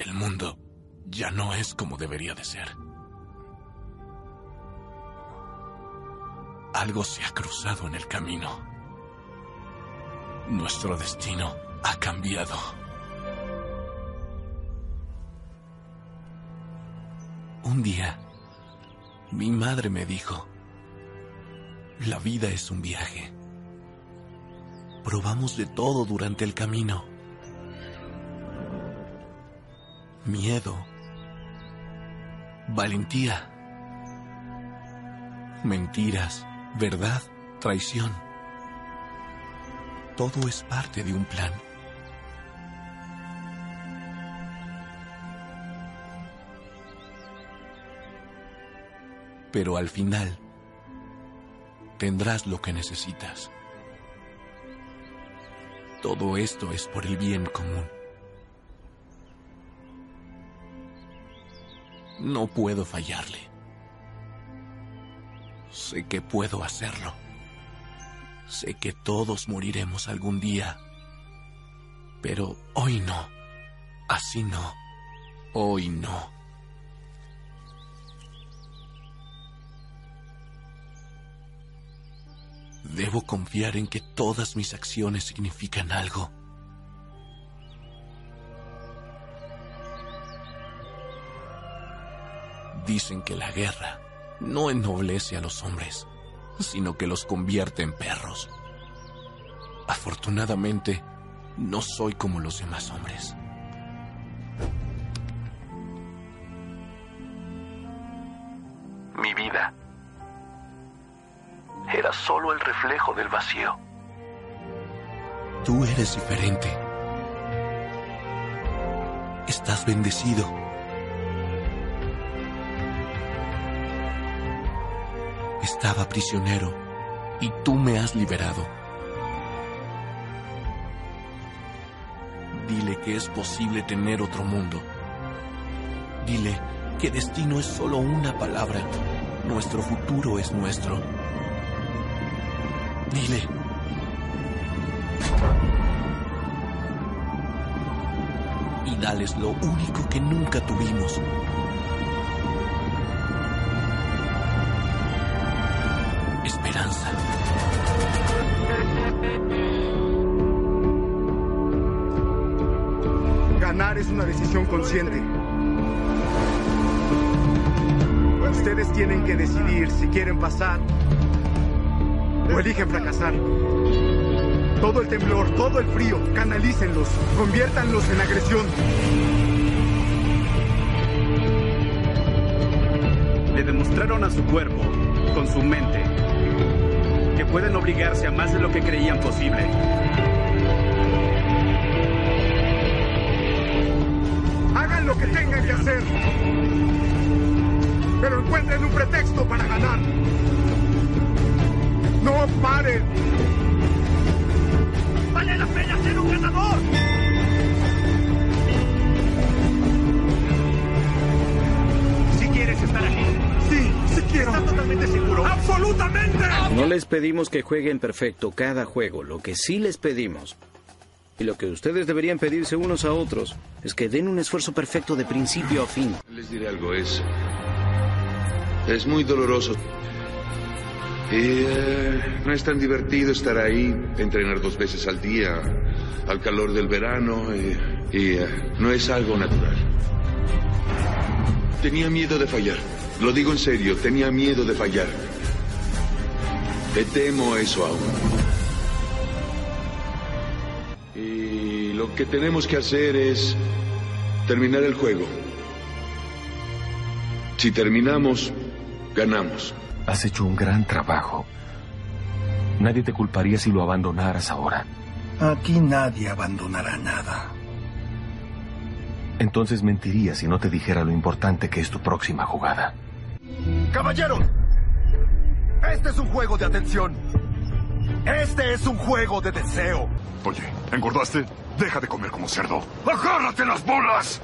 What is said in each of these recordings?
El mundo ya no es como debería de ser. Algo se ha cruzado en el camino. Nuestro destino ha cambiado. Un día, mi madre me dijo, la vida es un viaje. Probamos de todo durante el camino. Miedo. Valentía. Mentiras, verdad, traición. Todo es parte de un plan. Pero al final tendrás lo que necesitas. Todo esto es por el bien común. No puedo fallarle. Sé que puedo hacerlo. Sé que todos moriremos algún día. Pero hoy no. Así no. Hoy no. Debo confiar en que todas mis acciones significan algo. Dicen que la guerra no ennoblece a los hombres, sino que los convierte en perros. Afortunadamente, no soy como los demás hombres. Mi vida era solo el reflejo del vacío. Tú eres diferente. Estás bendecido. Estaba prisionero y tú me has liberado. Dile que es posible tener otro mundo. Dile que destino es solo una palabra. Nuestro futuro es nuestro. Dile. Y dales lo único que nunca tuvimos. Es una decisión consciente. Ustedes tienen que decidir si quieren pasar o eligen fracasar. Todo el temblor, todo el frío, canalícenlos, conviértanlos en agresión. Le demostraron a su cuerpo, con su mente, que pueden obligarse a más de lo que creían posible. Lo que tengan que hacer. Pero encuentren un pretexto para ganar. ¡No paren! ¡Vale la pena ser un ganador! Si quieres estar aquí. Sí, sí quiero. ¿Estás totalmente seguro? ¡Absolutamente! No les pedimos que jueguen perfecto cada juego. Lo que sí les pedimos, y lo que ustedes deberían pedirse unos a otros, es que den un esfuerzo perfecto de principio a fin. Les diré algo, es. Es muy doloroso. Y eh, no es tan divertido estar ahí, entrenar dos veces al día, al calor del verano, y, eh, no es algo natural. Tenía miedo de fallar. Lo digo en serio, tenía miedo de fallar. Te temo eso aún. Lo que tenemos que hacer es terminar el juego. Si terminamos, ganamos. Has hecho un gran trabajo. Nadie te culparía si lo abandonaras ahora. Aquí nadie abandonará nada. Entonces mentiría si no te dijera lo importante que es tu próxima jugada. ¡Caballeros! Este es un juego de atención. Este es un juego de deseo. Oye, ¿engordaste? Deja de comer como cerdo. ¡Agárrate las bolas!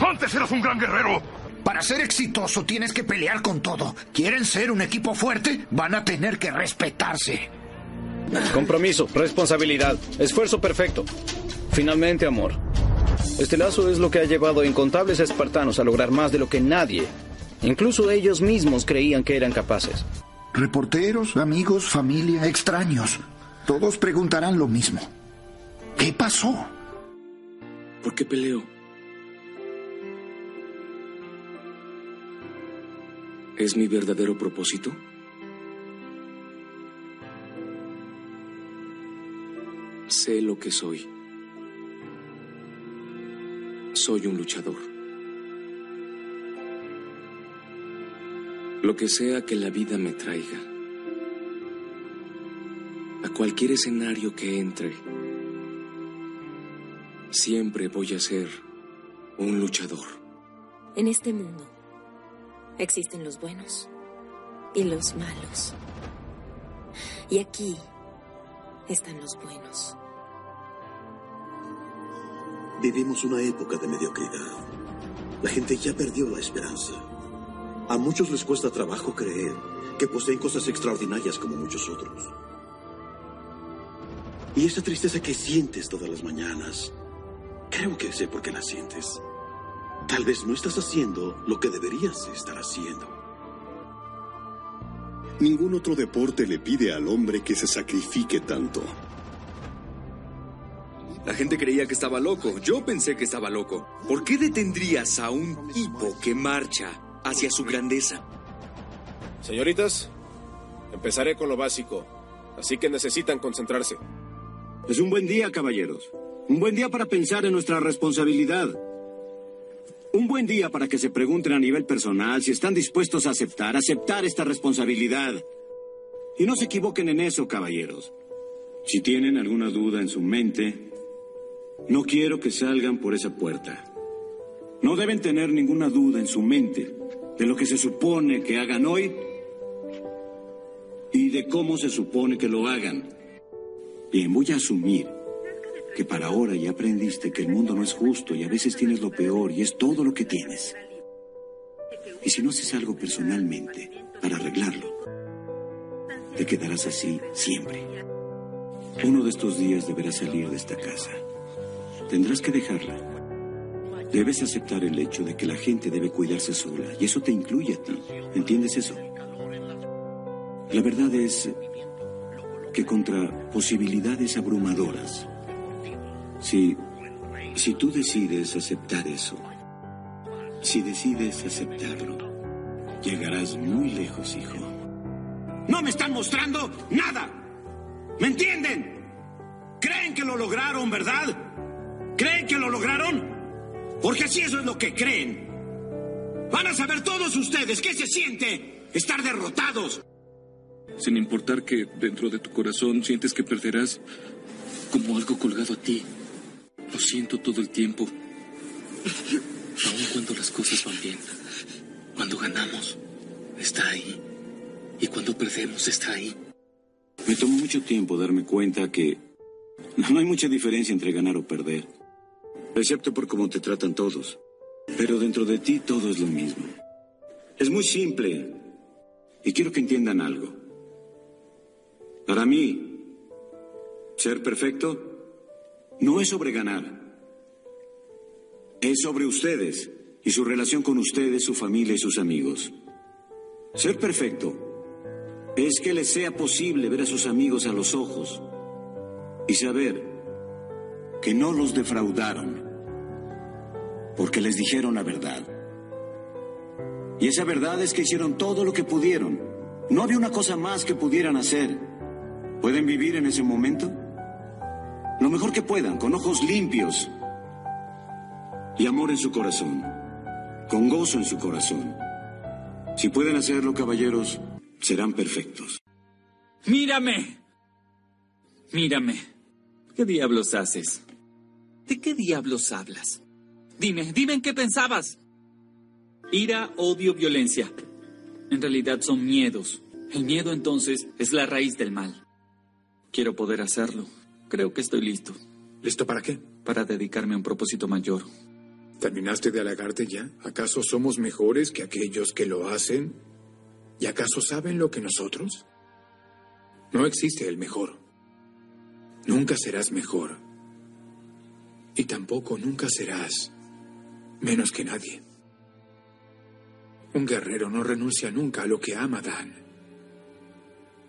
Antes eras un gran guerrero. Para ser exitoso tienes que pelear con todo. ¿Quieren ser un equipo fuerte? Van a tener que respetarse. Compromiso, responsabilidad, esfuerzo perfecto. Finalmente, amor. Este lazo es lo que ha llevado a incontables espartanos a lograr más de lo que nadie, incluso ellos mismos, creían que eran capaces. Reporteros, amigos, familia, extraños. Todos preguntarán lo mismo. ¿Qué pasó? ¿Por qué peleo? ¿Es mi verdadero propósito? Sé lo que soy. Soy un luchador. Lo que sea que la vida me traiga. A cualquier escenario que entre. Siempre voy a ser un luchador. En este mundo existen los buenos y los malos. Y aquí están los buenos. Vivimos una época de mediocridad. La gente ya perdió la esperanza. A muchos les cuesta trabajo creer que poseen cosas extraordinarias como muchos otros. Y esa tristeza que sientes todas las mañanas, creo que sé por qué la sientes. Tal vez no estás haciendo lo que deberías estar haciendo. Ningún otro deporte le pide al hombre que se sacrifique tanto. La gente creía que estaba loco. Yo pensé que estaba loco. ¿Por qué detendrías a un tipo que marcha hacia su grandeza? Señoritas, empezaré con lo básico. Así que necesitan concentrarse. Es un buen día, caballeros. Un buen día para pensar en nuestra responsabilidad. Un buen día para que se pregunten a nivel personal si están dispuestos a aceptar, aceptar esta responsabilidad. Y no se equivoquen en eso, caballeros. Si tienen alguna duda en su mente, no quiero que salgan por esa puerta. No deben tener ninguna duda en su mente de lo que se supone que hagan hoy y de cómo se supone que lo hagan. Bien, voy a asumir que para ahora ya aprendiste que el mundo no es justo y a veces tienes lo peor y es todo lo que tienes. Y si no haces algo personalmente para arreglarlo, te quedarás así siempre. Uno de estos días deberás salir de esta casa. Tendrás que dejarla. Debes aceptar el hecho de que la gente debe cuidarse sola y eso te incluye a ti. ¿Entiendes eso? La verdad es que contra posibilidades abrumadoras, si, si tú decides aceptar eso, si decides aceptarlo, llegarás muy lejos, hijo. No me están mostrando nada. ¿Me entienden? Creen que lo lograron, ¿verdad? ¿Creen que lo lograron? Porque si eso es lo que creen. Van a saber todos ustedes qué se siente estar derrotados. Sin importar que dentro de tu corazón sientes que perderás como algo colgado a ti. Lo siento todo el tiempo. Aun cuando las cosas van bien. Cuando ganamos, está ahí. Y cuando perdemos, está ahí. Me tomó mucho tiempo darme cuenta que no hay mucha diferencia entre ganar o perder. Excepto por cómo te tratan todos. Pero dentro de ti todo es lo mismo. Es muy simple. Y quiero que entiendan algo. Para mí, ser perfecto no es sobre ganar. Es sobre ustedes y su relación con ustedes, su familia y sus amigos. Ser perfecto es que les sea posible ver a sus amigos a los ojos y saber que no los defraudaron porque les dijeron la verdad. Y esa verdad es que hicieron todo lo que pudieron. No había una cosa más que pudieran hacer. ¿Pueden vivir en ese momento? Lo mejor que puedan, con ojos limpios y amor en su corazón, con gozo en su corazón. Si pueden hacerlo, caballeros, serán perfectos. Mírame. Mírame. ¿Qué diablos haces? ¿De qué diablos hablas? Dime, dime en qué pensabas. Ira, odio, violencia. En realidad son miedos. El miedo entonces es la raíz del mal. Quiero poder hacerlo. Creo que estoy listo. ¿Listo para qué? Para dedicarme a un propósito mayor. ¿Terminaste de halagarte ya? ¿Acaso somos mejores que aquellos que lo hacen? ¿Y acaso saben lo que nosotros? No existe el mejor. Nunca serás mejor. Y tampoco nunca serás menos que nadie. Un guerrero no renuncia nunca a lo que ama Dan.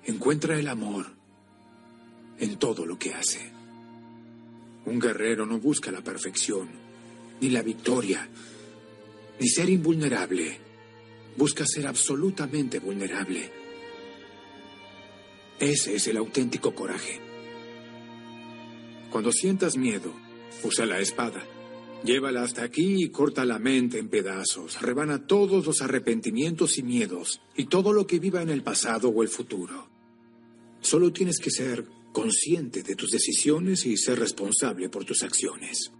Encuentra el amor en todo lo que hace. Un guerrero no busca la perfección, ni la victoria, ni ser invulnerable. Busca ser absolutamente vulnerable. Ese es el auténtico coraje. Cuando sientas miedo, usa la espada. Llévala hasta aquí y corta la mente en pedazos. Rebana todos los arrepentimientos y miedos y todo lo que viva en el pasado o el futuro. Solo tienes que ser consciente de tus decisiones y ser responsable por tus acciones.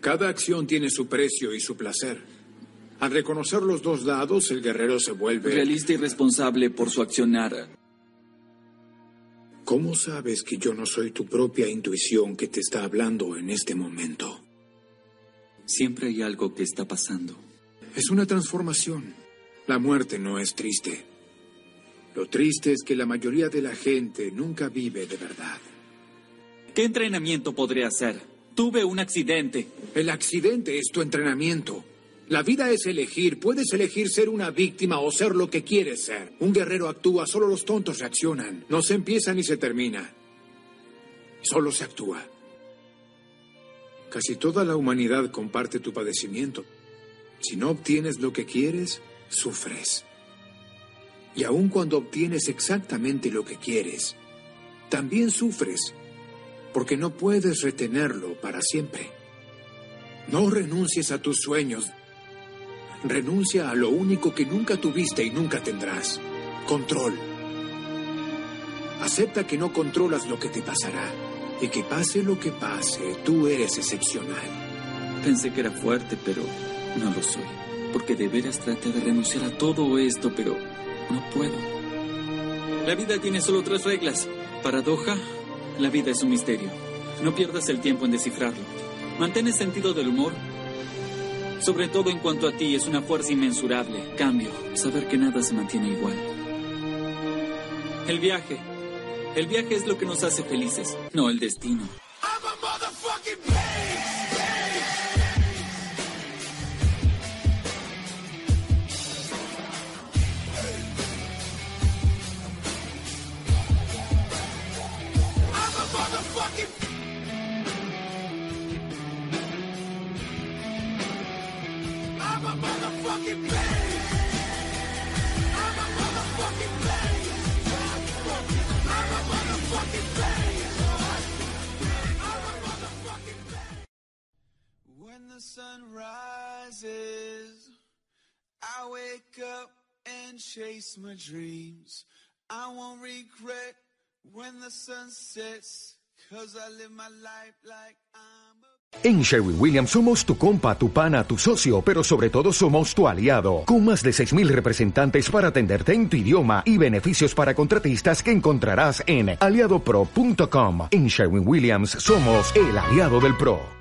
Cada acción tiene su precio y su placer. Al reconocer los dos lados, el guerrero se vuelve... Realista y responsable por su accionar. ¿Cómo sabes que yo no soy tu propia intuición que te está hablando en este momento? Siempre hay algo que está pasando. Es una transformación. La muerte no es triste. Lo triste es que la mayoría de la gente nunca vive de verdad. ¿Qué entrenamiento podré hacer? Tuve un accidente. El accidente es tu entrenamiento. La vida es elegir. Puedes elegir ser una víctima o ser lo que quieres ser. Un guerrero actúa, solo los tontos reaccionan. No se empieza ni se termina. Solo se actúa. Casi toda la humanidad comparte tu padecimiento. Si no obtienes lo que quieres, sufres. Y aun cuando obtienes exactamente lo que quieres, también sufres, porque no puedes retenerlo para siempre. No renuncies a tus sueños. Renuncia a lo único que nunca tuviste y nunca tendrás. Control. Acepta que no controlas lo que te pasará. Y que pase lo que pase, tú eres excepcional. Pensé que era fuerte, pero no lo soy. Porque de veras traté de renunciar a todo esto, pero no puedo. La vida tiene solo tres reglas. Paradoja, la vida es un misterio. No pierdas el tiempo en descifrarlo. Mantén el sentido del humor. Sobre todo en cuanto a ti, es una fuerza inmensurable. Cambio, saber que nada se mantiene igual. El viaje. El viaje es lo que nos hace felices, no el destino. Wake up and chase my dreams. I won't regret when the sun sets, En Sherwin Williams somos tu compa, tu pana, tu socio, pero sobre todo somos tu aliado, con más de 6.000 representantes para atenderte en tu idioma y beneficios para contratistas que encontrarás en aliadopro.com. En Sherwin Williams somos el aliado del PRO.